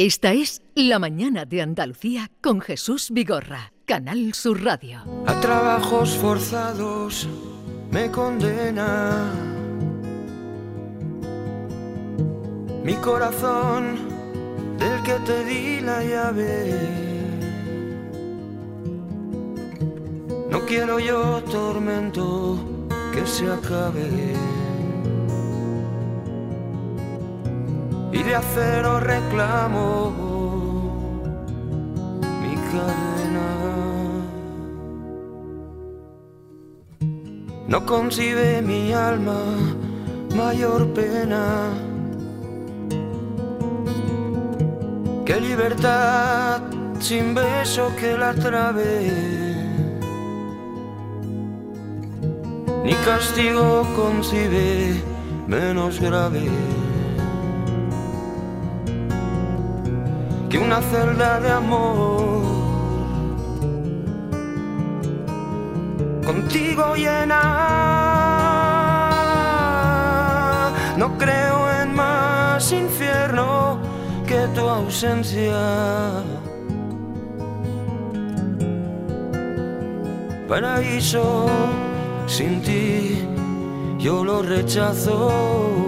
Esta es La Mañana de Andalucía con Jesús Vigorra, Canal Sur Radio. A trabajos forzados me condena. Mi corazón, del que te di la llave. No quiero yo tormento que se acabe. De acero reclamo mi cadena. No concibe mi alma mayor pena que libertad sin beso que la trabe. Ni castigo concibe menos grave que una celda de amor. Contigo llena, no creo en más infierno que tu ausencia. Paraíso sin ti, yo lo rechazo.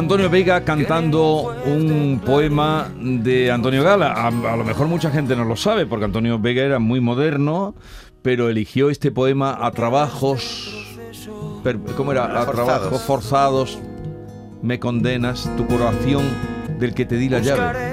Antonio Vega cantando un poema de Antonio Gala. A, a, lo mejor mucha gente no lo sabe, porque Antonio Vega era muy moderno, pero eligió este poema a trabajos. per- ¿Cómo era? A Forzados. trabajos forzados. Me condenas tu corazón del que te di la llave.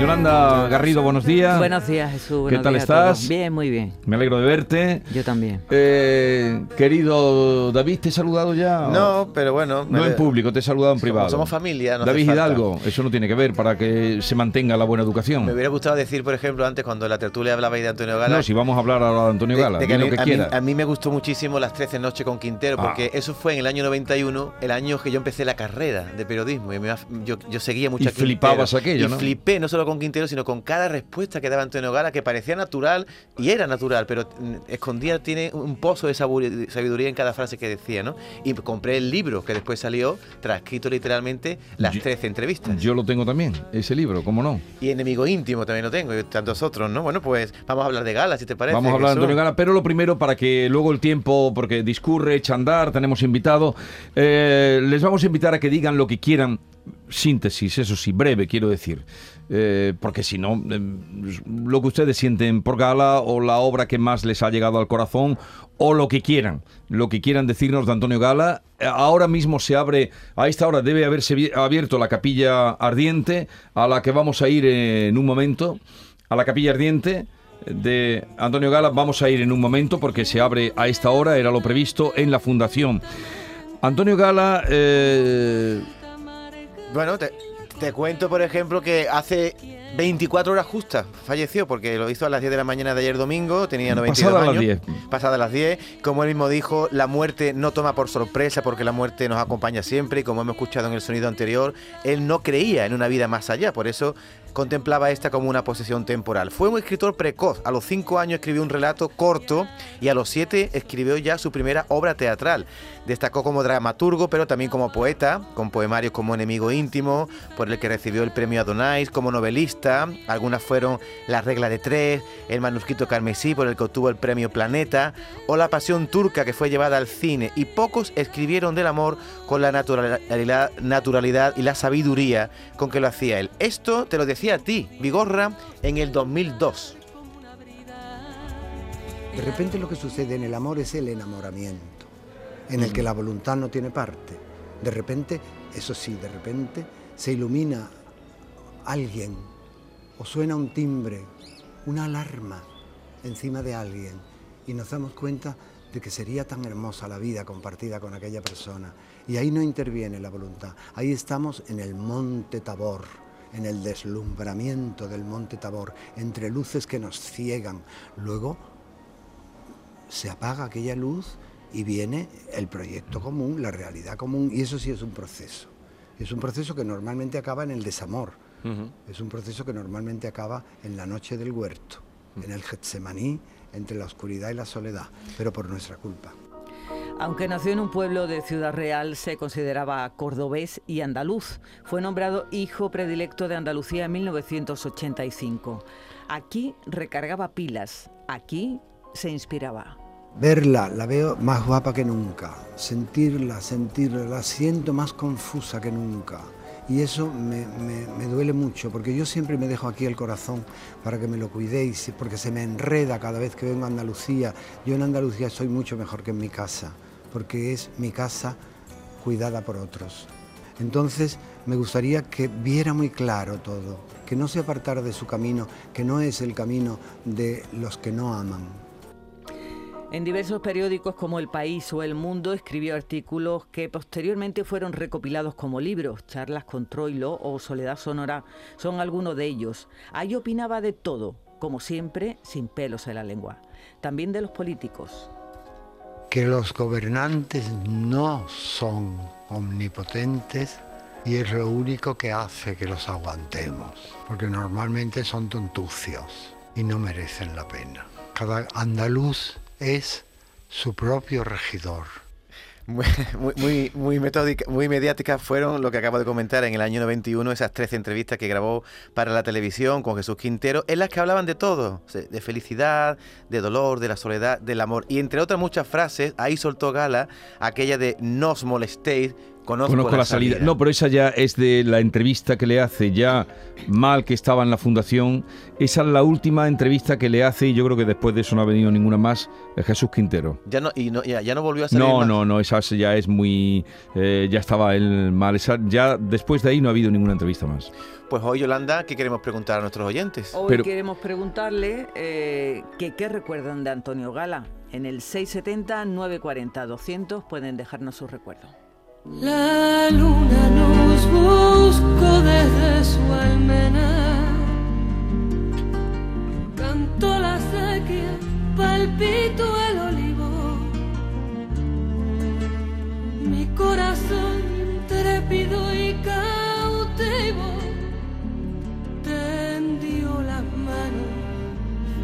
Yolanda Garrido, buenos días. Buenos días, Jesús. buenos tal días estás? Bien, muy bien. Me alegro de verte. Yo también. Eh, querido David, ¿te he saludado ya? No, pero bueno. No en público, te he saludado en Somos- privado. somos familia, no David. Hidalgo, eso no tiene que ver para que se mantenga la buena educación. Me hubiera gustado decir, por ejemplo, antes cuando la tertulia hablaba ahí de Antonio Gala. No, si vamos a hablar ahora de Antonio Gala, de que a, lo mí, que a mí- a mí me gustó muchísimo las 13 noches con Quintero, Ah. porque eso fue en el año 91, el año que yo empecé la carrera de periodismo. Y me- yo, yo seguía mucho Y a Quintero. flipabas aquello, Y ¿no? flipé no solo con Quintero, sino con cada respuesta que daba Antonio Gala, que parecía natural y era natural, pero mm, escondía, tiene un pozo de sabiduría en cada frase que decía, ¿no? Y compré el libro que después salió, transcrito literalmente, las Yo- 13 entrevistas. Yo lo tengo también, ese libro, ¿cómo no? Y enemigo íntimo también lo tengo, y tantos otros, ¿no? Bueno, pues vamos a hablar de Gala, si te parece. Vamos a hablar de. Antonio Gala, pero lo primero para que luego el tiempo, porque discurre, echa a andar, tenemos invitado, eh, les vamos a invitar a que digan lo que quieran, síntesis, eso sí, breve quiero decir, Eh, porque si no, eh, lo que ustedes sienten por Gala o la obra que más les ha llegado al corazón o lo que quieran, lo que quieran decirnos de Antonio Gala. Eh, Ahora mismo se abre, a esta hora debe haberse abierto la capilla ardiente, a la que vamos a ir en un momento, a la capilla ardiente de Antonio Gala. Vamos a ir en un momento porque se abre a esta hora, era lo previsto en la fundación. Antonio Gala, eh, Bueno, te, te cuento, por ejemplo, que hace 24 horas justas falleció, porque lo hizo a las 10 de la mañana de ayer domingo, tenía 92 Pasadas las años. 10. Pasadas las 10. Como él mismo dijo, la muerte no toma por sorpresa porque la muerte nos acompaña siempre y como hemos escuchado en el sonido anterior, él no creía en una vida más allá, por eso contemplaba esta como una posesión temporal. Fue un escritor precoz, a los 5 años escribió un relato corto y a los 7 escribió ya su primera obra teatral. Destacó como dramaturgo, pero también como poeta, con poemarios como Enemigo íntimo, por el que recibió el premio Adonais, como novelista, algunas fueron La regla de tres, El manuscrito carmesí, por el que obtuvo el premio Planeta, o La pasión turca, que fue llevada al cine, y pocos escribieron del amor con la naturalidad, naturalidad y la sabiduría con que lo hacía él. Esto te lo decía a ti, Vigorra, en el 2002. De repente lo que sucede en el amor es el enamoramiento, en el que la voluntad no tiene parte. De repente, eso sí, de repente se ilumina alguien o suena un timbre, una alarma encima de alguien y nos damos cuenta de que sería tan hermosa la vida compartida con aquella persona. Y ahí no interviene la voluntad. Ahí estamos en el monte Tabor, en el deslumbramiento del monte Tabor, entre luces que nos ciegan. Luego se apaga aquella luz y viene el proyecto común, la realidad común, y eso sí es un proceso. Es un proceso que normalmente acaba en el desamor. Es un proceso que normalmente acaba en la noche del huerto, en el Getsemaní, entre la oscuridad y la soledad, pero por nuestra culpa. Aunque nació en un pueblo de Ciudad Real, se consideraba cordobés y andaluz. Fue nombrado hijo predilecto de Andalucía en 1985. Aquí recargaba pilas, aquí se inspiraba. Verla, la veo más guapa que nunca. Sentirla, sentirla, la siento más confusa que nunca. Y eso me, me- me duele mucho, porque yo siempre me dejo aquí el corazón para que me lo cuidéis, porque se me enreda cada vez que vengo a Andalucía. Yo en Andalucía soy mucho mejor que en mi casa, porque es mi casa cuidada por otros. Entonces me gustaría que viera muy claro todo, que no se apartara de su camino, que no es el camino de los que no aman. En diversos periódicos como El País o El Mundo escribió artículos que posteriormente fueron recopilados como libros. Charlas con Troilo o Soledad Sonora son algunos de ellos. Ahí opinaba de todo, como siempre, sin pelos en la lengua. También de los políticos. que los gobernantes no son omnipotentes y es lo único que hace que los aguantemos, porque normalmente son tontucios y no merecen la pena. Cada andaluz es su propio regidor. Muy, muy, muy, muy mediáticas fueron lo que acabo de comentar en el año 91, esas 13 entrevistas que grabó para la televisión con Jesús Quintero, en las que hablaban de todo, de felicidad, de dolor, de la soledad, del amor. Y entre otras muchas frases, ahí soltó gala aquella de no os molestéis, conozco, Conozco la salida. No, pero esa ya es de la entrevista que le hace ya mal que estaba en la fundación. Esa es la última entrevista que le hace y yo creo que después de eso no ha venido ninguna más eh, Jesús Quintero. Ya no, y no, ya, ya no volvió a salir No, más. no, no, esa ya es muy... eh, ya estaba él mal. Esa- ya después de ahí no ha habido ninguna entrevista más. Pues hoy, Yolanda, ¿qué queremos preguntar a nuestros oyentes? Hoy Pero- queremos preguntarle eh, que qué recuerdan de Antonio Gala. En el 670-940-200 pueden dejarnos sus recuerdos. La luna nos buscó desde su almena. Cantó la sequía, palpito el olivo. Mi corazón trépido y cautivo tendió las manos,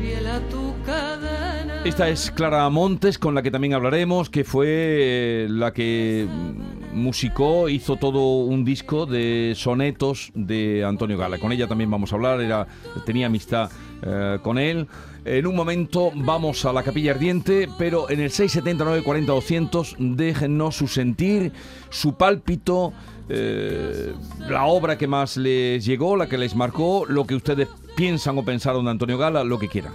fiel a tu cadena. Esta es Clara Montes, con la que también hablaremos, que fue eh, la que musicó, hizo todo un disco de sonetos de Antonio Gala. Con ella también vamos a hablar, era, tenía amistad eh, con él. En un momento vamos a la capilla ardiente, pero en el 679 40 200 déjennos su sentir, su pálpito, eh, la obra que más les llegó, la que les marcó, lo que ustedes piensan o pensaron de Antonio Gala, lo que quieran.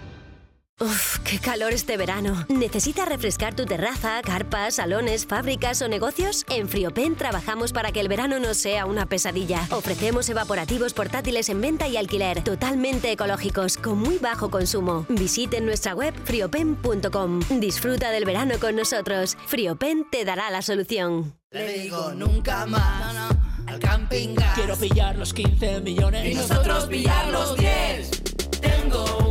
Uf, qué calor este verano. ¿Necesitas refrescar tu terraza, carpas, salones, fábricas o negocios? En Friopen trabajamos para que el verano no sea una pesadilla. Ofrecemos evaporativos portátiles en venta y alquiler, totalmente ecológicos, con muy bajo consumo. Visite nuestra web friopen.com. Disfruta del verano con nosotros. Friopen te dará la solución. Le digo nunca más al camping gas. Quiero pillar los 15 millones y nosotros pillar los 10. Tengo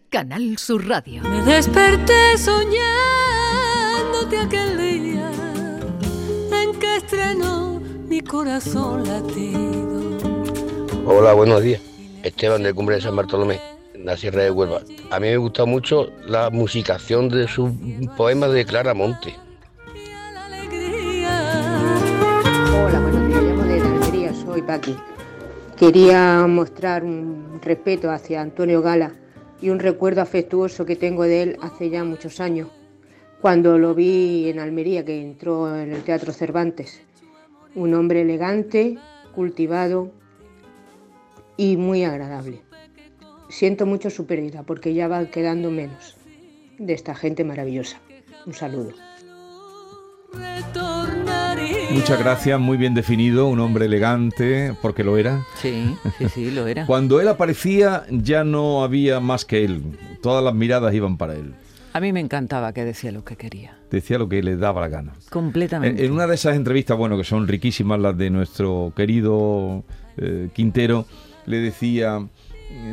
Canal Sur Radio. Me desperté soñándote aquel día en que estrenó mi corazón latido. Hola, buenos días. Esteban de Cumbre de San Bartolomé, en la Sierra de Huelva. A mí me gusta mucho la musicación de sus poemas de Clara Monte. Hola, buenos días. Llamo de Almería, soy Paqui. Quería mostrar un respeto hacia Antonio Gala y un recuerdo afectuoso que tengo de él hace ya muchos años, cuando lo vi en Almería, que entró en el Teatro Cervantes. Un hombre elegante, cultivado y muy agradable. Siento mucho su pérdida porque ya van quedando menos de esta gente maravillosa. Un saludo. Muchas gracias, muy bien definido, un hombre elegante, porque lo era. Sí, sí, sí, lo era. Cuando él aparecía ya no había más que él, todas las miradas iban para él. A mí me encantaba que decía lo que quería. Decía lo que le daba la gana. Completamente. En, en una de esas entrevistas, bueno, que son riquísimas las de nuestro querido eh, Quintero, le decía,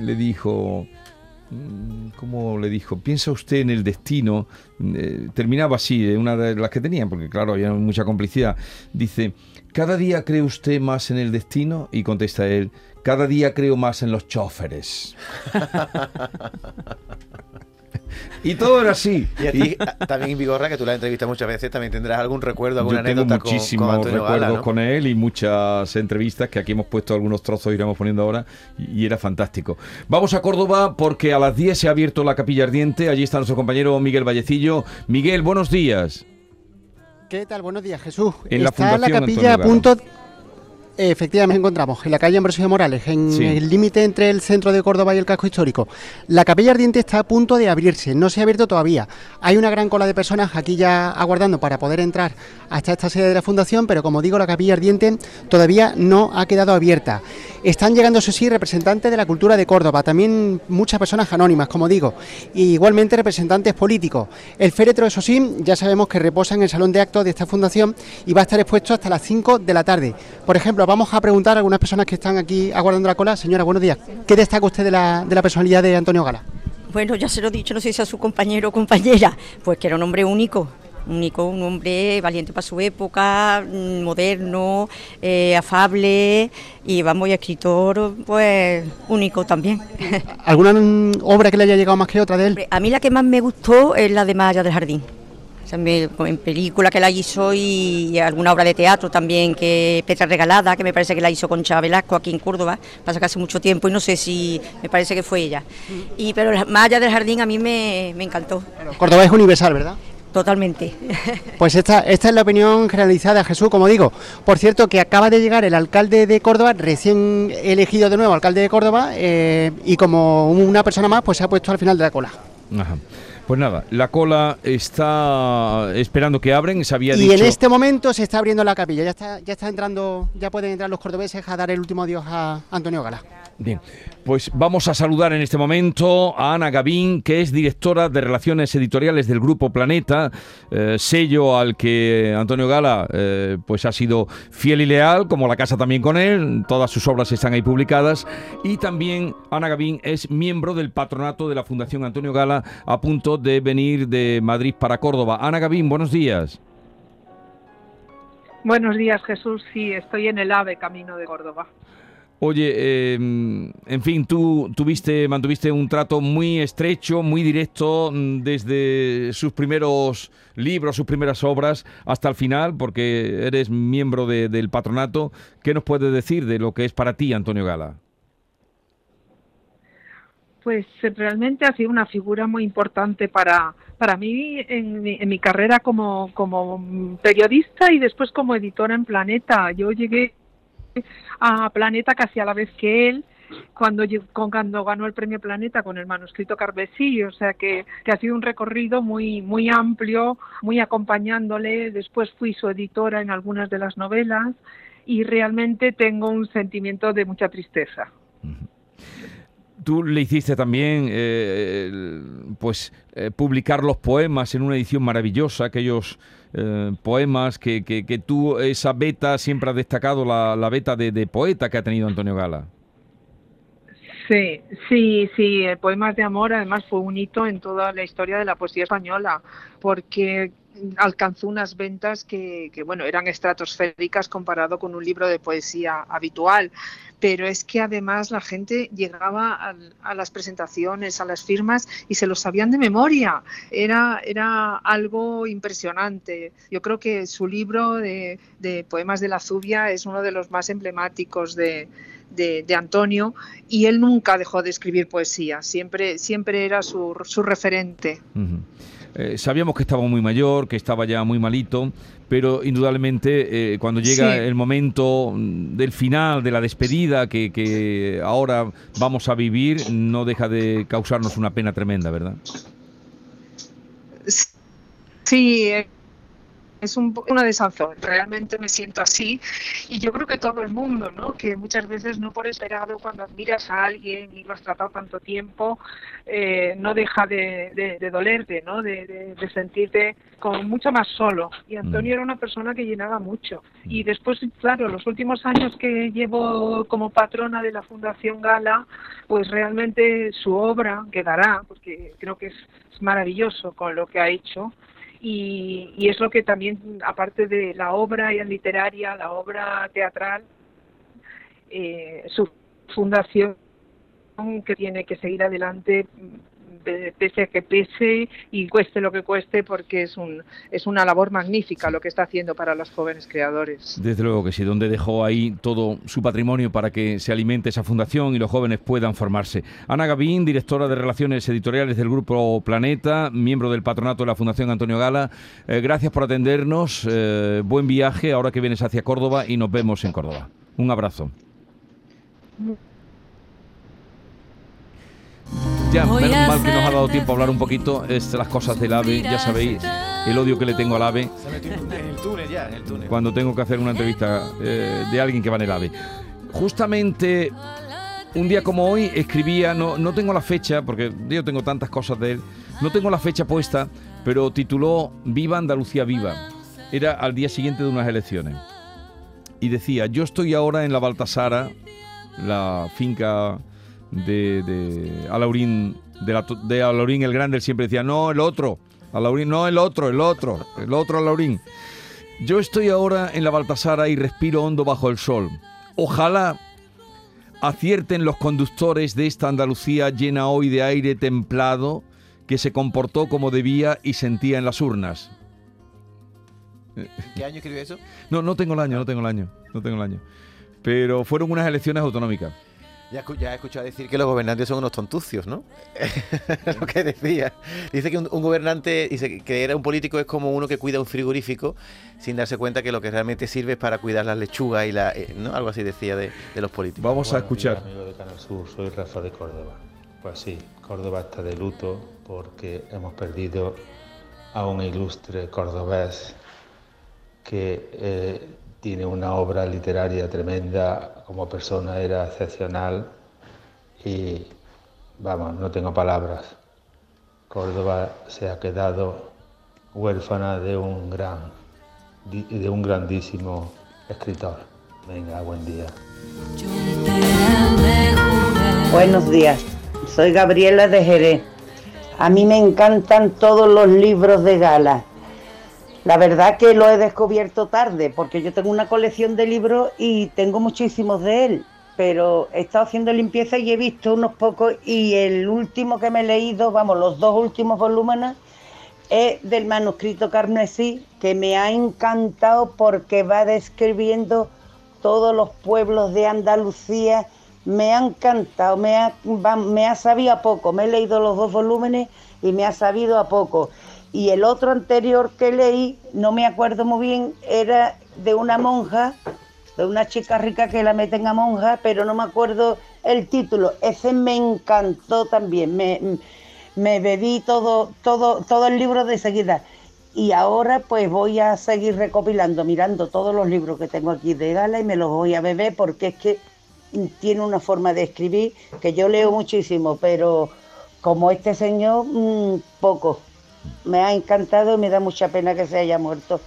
le dijo, mm, ¿cómo le dijo? ¿Piensa usted en el destino? Eh, terminaba así, eh, una de las que tenían, porque claro, había mucha complicidad. Dice, ¿cada día cree usted más en el destino? Y contesta él, cada día creo más en los choferes. Y todo era así. Y a ti, también Vigorra, que tú la has entrevistado muchas veces, también tendrás algún recuerdo, alguna Yo tengo anécdota con, muchísimos con Antonio recuerdos con él y muchas entrevistas que aquí hemos puesto algunos trozos, iremos poniendo ahora, y, y era fantástico. Vamos a Córdoba porque a las 10 se ha abierto la capilla ardiente. Allí está nuestro compañero Miguel Vallecillo. Miguel, buenos días. ¿Qué tal? Buenos días, Jesús. En la Está la Fundación capilla a punto. Efectivamente, nos encontramos en la calle Ambrosio Morales, en Sí. el límite entre el centro de Córdoba y el casco histórico. La capilla ardiente está a punto de abrirse, no se ha abierto todavía. Hay una gran cola de personas aquí ya aguardando para poder entrar hasta esta sede de la fundación, pero como digo, la capilla ardiente todavía no ha quedado abierta. Están llegando, eso sí, representantes de la cultura de Córdoba, también muchas personas anónimas, como digo, y igualmente representantes políticos. El féretro, eso sí, ya sabemos que reposa en el salón de actos de esta fundación y va a estar expuesto hasta las 5 de la tarde. Por ejemplo, vamos a preguntar a algunas personas que están aquí aguardando la cola. Señora, buenos días. ¿Qué destaca usted de la, de la personalidad de Antonio Gala? Bueno, ya se lo he dicho, no sé si a su compañero o compañera, pues que era un hombre único, único, un hombre valiente para su época, mm, moderno, eh, afable y vamos, y escritor, pues único también. ¿Alguna mm, obra que le haya llegado más que otra de él? A mí la que más me gustó es la de Maya del Jardín. Me- en película que la hizo y alguna obra de teatro también, que Petra Regalada, que me parece que la hizo con Chava Velasco aquí en Córdoba, pasa que hace mucho tiempo y no sé si, me parece que fue ella. Y pero la Maya del Jardín a mí me, me encantó. Córdoba es universal, ¿verdad? Totalmente. Pues esta, esta es la opinión generalizada, Jesús, como digo. Por cierto, que acaba de llegar el alcalde de Córdoba, recién elegido de nuevo alcalde de Córdoba, eh, y como una persona más, pues se ha puesto al final de la cola. Ajá. Pues nada, la cola está esperando que abren, se había Y dicho... en este momento se está abriendo la capilla, ya está, ya está entrando, ya pueden entrar los cordobeses a dar el último adiós a Antonio Gala. Bien, pues vamos a saludar en este momento a Ana Gavín, que es directora de Relaciones Editoriales del Grupo Planeta, eh, sello al que Antonio Gala eh, pues ha sido fiel y leal, como la casa también con él, todas sus obras están ahí publicadas, y también Ana Gavín es miembro del patronato de la Fundación Antonio Gala, a punto de venir de Madrid para Córdoba. Ana Gavín, buenos días. Buenos días, Jesús. Sí, estoy en el AVE, camino de Córdoba. Oye, eh, en fin, tú tuviste, mantuviste un trato muy estrecho, muy directo mm, desde sus primeros libros, sus primeras obras hasta el final, porque eres miembro de- del patronato. ¿Qué nos puedes decir de lo que es para ti, Antonio Gala? Pues eh, realmente ha sido una figura muy importante para, para mí en mi, en mi carrera como, como mm, periodista y después como editora en Planeta. Yo llegué a Planeta casi a la vez que él. Cuando, con- cuando ganó el premio Planeta con el manuscrito Carvesí, o sea que, que ha sido un recorrido muy, muy amplio, muy acompañándole. Después fui su editora en algunas de las novelas y realmente tengo un sentimiento de mucha tristeza. Tú le hiciste también, eh, pues, eh, publicar los poemas en una edición maravillosa, aquellos eh, poemas que, que- que tú, esa beta, siempre has destacado la, la beta de, de poeta que ha tenido Antonio Gala. Sí, sí, sí, el Poemas de Amor además fue un hito en toda la historia de la poesía española, porque alcanzó unas ventas que, bueno, eran estratosféricas comparado con un libro de poesía habitual. Pero es que además la gente llegaba a, las presentaciones, a las firmas y se lo sabían de memoria. Era, era algo impresionante. Yo creo que su libro de, Poemas de la Zubia es uno de los más emblemáticos de, de, Antonio y él nunca dejó de escribir poesía, siempre, siempre era su, su referente. Eh, sabíamos que estaba muy mayor, que estaba ya muy malito, pero indudablemente eh, cuando llega Sí. el momento del final, de la despedida que, que ahora vamos a vivir, no deja de causarnos una pena tremenda, ¿verdad? Sí, es un, una desazón, realmente me siento así y yo creo que todo el mundo, ¿no? Que muchas veces no por esperado cuando admiras a alguien y lo has tratado tanto tiempo, eh, no deja de, de- de dolerte, ¿no? De, sentirte como mucho más solo. Y Antonio era una persona que llenaba mucho. Y después, claro, los últimos años que llevo como patrona de la Fundación Gala, pues realmente su obra quedará, porque creo que es, es maravilloso con lo que ha hecho. Y, y es lo que también, aparte de la obra literaria, la obra teatral, eh, su fundación que tiene que seguir adelante pese a que pese y cueste lo que cueste porque es un es una labor magnífica lo que está haciendo para los jóvenes creadores. Desde luego que sí, donde dejó ahí todo su patrimonio para que se alimente esa fundación y los jóvenes puedan formarse. Ana Gavín, directora de Relaciones Editoriales del Grupo Planeta, miembro del patronato de la Fundación Antonio Gala, eh, gracias por atendernos, eh, buen viaje ahora que vienes hacia Córdoba y nos vemos en Córdoba. Un abrazo. Ya, menos mal que nos ha dado tiempo a hablar un poquito es las cosas del AVE, ya sabéis el odio que le tengo al AVE Se metió en el túnel ya, en el túnel. cuando tengo que hacer una entrevista eh, de alguien que va en el AVE. Justamente un día como hoy escribía, no, no tengo la fecha, porque yo tengo tantas cosas de él, no tengo la fecha puesta, pero tituló Viva Andalucía Viva. Era al día siguiente de unas elecciones. Y decía, yo estoy ahora en la Baltasara, la finca de, de Alaurín, de, la, de Alaurín el Grande, él siempre decía, no, el otro, Alaurín, no, el otro, el otro, el otro Alaurín. Yo estoy ahora en la Baltasara y respiro hondo bajo el sol. Ojalá acierten los conductores de esta Andalucía llena hoy de aire templado que se comportó como debía y sentía en las urnas. ¿Qué año escribió eso? No, no tengo el año, no tengo el año, no tengo el año. Pero fueron unas elecciones autonómicas. Ya, ya he escuchado decir que los gobernantes son unos tontucios, ¿no? Lo que decía. Dice que un, un gobernante, dice que era un político es como uno que cuida un frigorífico sin darse cuenta que lo que realmente sirve es para cuidar las lechugas y la, eh, ¿no? Algo así decía de, de los políticos. Vamos a escuchar. Amigo de Canal Sur, soy Rafa de Córdoba. Pues sí, Córdoba está de luto porque hemos perdido a un ilustre cordobés que eh, tiene una obra literaria tremenda, como persona era excepcional y vamos, no tengo palabras. Córdoba se ha quedado huérfana de un gran, de un grandísimo escritor. Venga, buen día. Buenos días, soy Gabriela de Jerez. A mí me encantan todos los libros de Gala. La verdad que lo he descubierto tarde, porque yo tengo una colección de libros y tengo muchísimos de él, pero he estado haciendo limpieza y he visto unos pocos y el último que me he leído, vamos, los dos últimos volúmenes, es del manuscrito carmesí, que me ha encantado porque va describiendo todos los pueblos de Andalucía. Me ha encantado, me ha, me ha sabido a poco. Me he leído los dos volúmenes y me ha sabido a poco. Y el otro anterior que leí, no me acuerdo muy bien, era de una monja, de una chica rica que la meten a monja, pero no me acuerdo el título. Ese me encantó también. Me, me bebí todo, todo, todo el libro de seguida. Y ahora pues voy a seguir recopilando, mirando todos los libros que tengo aquí de Gala y me los voy a beber porque es que tiene una forma de escribir que yo leo muchísimo, pero como este señor, mm, poco. Me ha encantado y me da mucha pena que se haya muerto,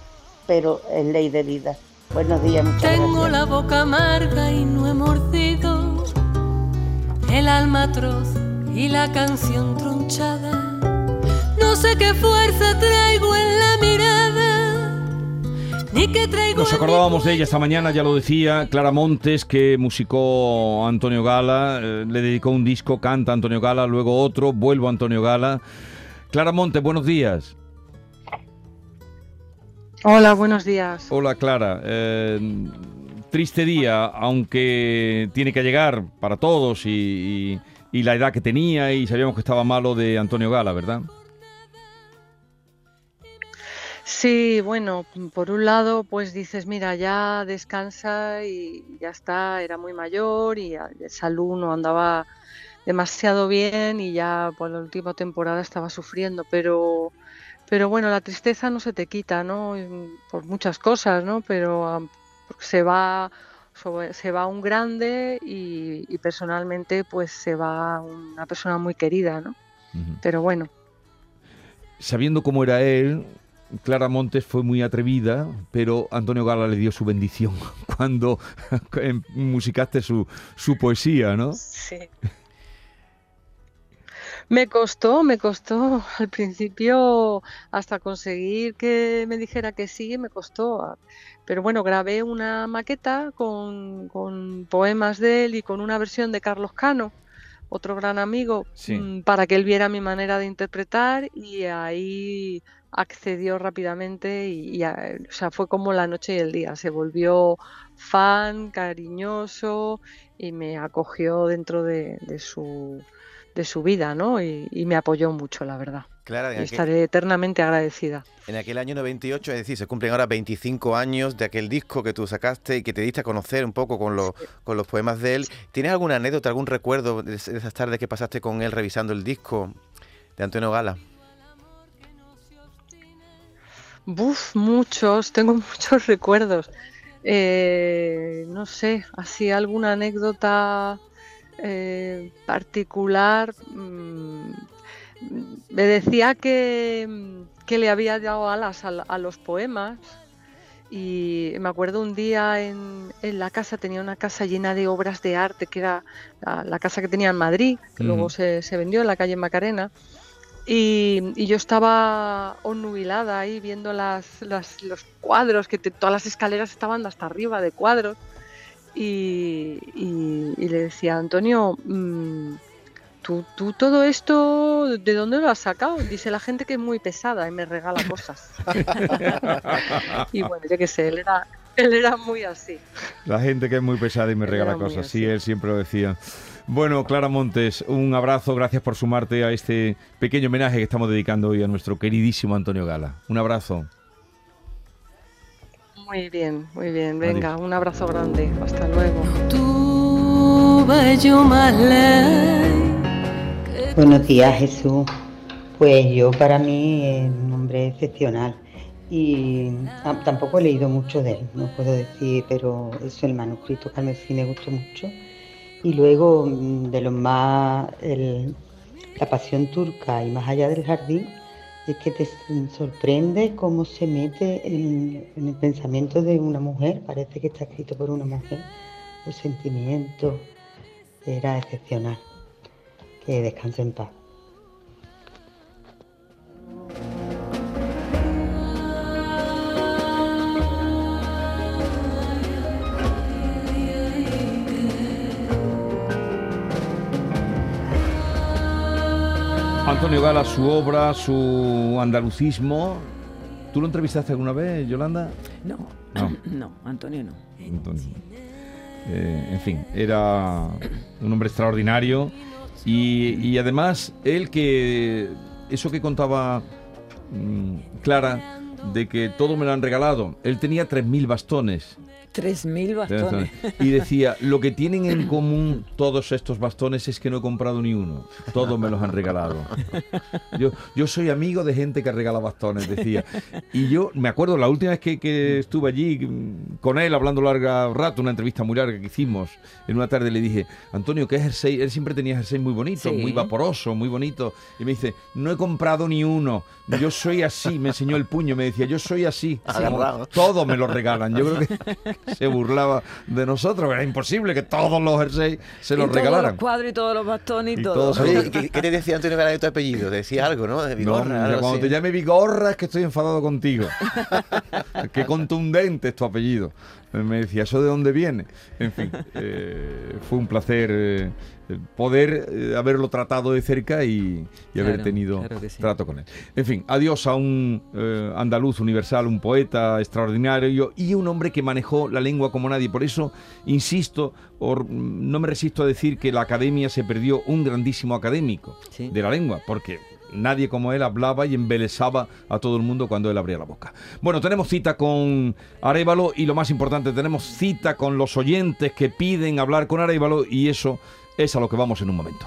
pero es ley de vida. Buenos días, muchas Tengo gracias. la boca amarga y no he mordido el alma atroz y la canción tronchada. No sé qué fuerza traigo en la mirada, ni qué traigo Nos acordábamos de ella esta mañana, ya lo decía, Clara Montes, que musicó Antonio Gala, eh, le dedicó un disco, canta Antonio Gala, luego otro, vuelvo a Antonio Gala. Clara Montes, buenos días. Hola, buenos días. Hola Clara, Eh, triste día, aunque tiene que llegar para todos y, y- y la edad que tenía y sabíamos que estaba malo de Antonio Gala, ¿verdad? Sí, bueno, por un lado, pues dices, mira, ya descansa y ya está, era muy mayor y de salud no andaba demasiado bien y ya por la última temporada estaba sufriendo, pero, pero bueno, la tristeza no se te quita, ¿no? Mm, Por muchas cosas, ¿no? Pero se va, se va un grande y, y personalmente, pues se va una persona muy querida, ¿no? Pero bueno. Sabiendo cómo era él, Clara Montes fue muy atrevida, pero Antonio Gala le dio su bendición cuando em, musicaste su, su poesía, ¿no? Sí. Me costó, me costó al principio hasta conseguir que me dijera que sí, me costó. Pero bueno, grabé una maqueta con, con poemas de él y con una versión de Carlos Cano, otro gran amigo, Sí. mm, para que él viera mi manera de interpretar y ahí accedió rápidamente y, y a- o sea, fue como la noche y el día. Se volvió fan, cariñoso y me acogió dentro de, de su, de su vida, ¿no? Y, y me apoyó mucho, la verdad. Clara, Y aquel- estaré eternamente agradecida. En aquel año 98, es decir, se cumplen ahora 25 años de aquel disco que tú sacaste y que te diste a conocer un poco con, los con los poemas de él. ¿Tienes alguna anécdota, algún recuerdo de esas tardes que pasaste con él revisando el disco de Antonio Gala? Buf, muchos, tengo muchos recuerdos. Eh, no sé, así alguna anécdota eh, particular. mm, me decía que, mm, que le había dado alas a, los poemas y me acuerdo un día en, en la casa, tenía una casa llena de obras de arte, que era la, la casa que tenía en Madrid, que luego Ujú. se, se vendió en la calle Macarena. Y, y yo estaba onnubilada ahí viendo las, las- los cuadros, que te- todas las escaleras estaban hasta arriba de cuadros. Y, y- y le decía, Antonio, mm, ¿tú, tú todo esto, ¿de dónde lo has sacado? Dice la gente que es muy pesada y me regala cosas. y bueno, yo qué sé, él era, él era muy así. La gente que es muy pesada y me regala cosas, sí, él siempre lo decía. Bueno, Clara Montes, un abrazo, gracias por sumarte a este pequeño homenaje que estamos dedicando hoy a nuestro queridísimo Antonio Gala. Un abrazo. Muy bien, muy bien. Venga, un abrazo grande. Hasta luego. Buenos días, Jesús. Pues yo para mí es un hombre excepcional y ah, tampoco he leído mucho de él, no puedo decir, pero eso el manuscrito Carmesí me gustó mucho Y luego, mm, de los más, el- la pasión turca y más allá del jardín, es que te sorprende cómo se mete en, en el pensamiento de una mujer, parece que está escrito por una mujer, los sentimientos, era excepcional. Que descanse en paz. Antonio Gala, su obra, su andalucismo. ¿Tú lo entrevistaste alguna vez, Yolanda? No, No. no, Antonio no. Antonio. Eh, en fin, era un hombre extraordinario y, y además él que eso que contaba mm, Clara de que todo me lo han regalado, él tenía 3.000 bastones. 3.000 bastones. Y decía, lo que tienen en común todos estos bastones es que no he comprado ni uno. Todos me los han regalado. Yo, yo soy amigo de gente que regala bastones, decía. Y yo me acuerdo, la última vez que, que estuve allí mm, con él hablando larga rato, una entrevista muy larga que hicimos, en una tarde le dije, Antonio, ¿qué jersey? Él siempre tenía jersey muy bonito, Sí. muy vaporoso, muy bonito. Y me dice, no he comprado ni uno. Yo soy así. Me enseñó el puño, me decía, yo soy así. Agarrado. Todo me lo regalan. Yo creo que se burlaba de nosotros. Era imposible que todos los jerseys se Y los todos regalaran. los cuadros y todos los bastones y, Y todo. todos Oye, ¿qué, qué te decía Antonio Gala de tu apellido? Te decía algo, ¿no? De No, Vigorra, algo cuando así. te llame Vigorra es que estoy enfadado contigo. Qué contundente es tu apellido. Me decía, ¿eso de dónde viene? En fin, eh, fue un placer eh, poder eh, haberlo tratado de cerca y, y haber Claro, tenido claro sí. trato con él. En fin, adiós a un eh, andaluz universal, un poeta extraordinario y un hombre que manejó la lengua como nadie. Por eso, insisto, or- no me resisto a decir que la academia se perdió un grandísimo académico de la lengua, porque nadie como él hablaba y embelesaba a todo el mundo cuando él abría la boca. Bueno, tenemos cita con Arevalo y lo más importante, tenemos cita con los oyentes que piden hablar con Arevalo y eso es a lo que vamos en un momento.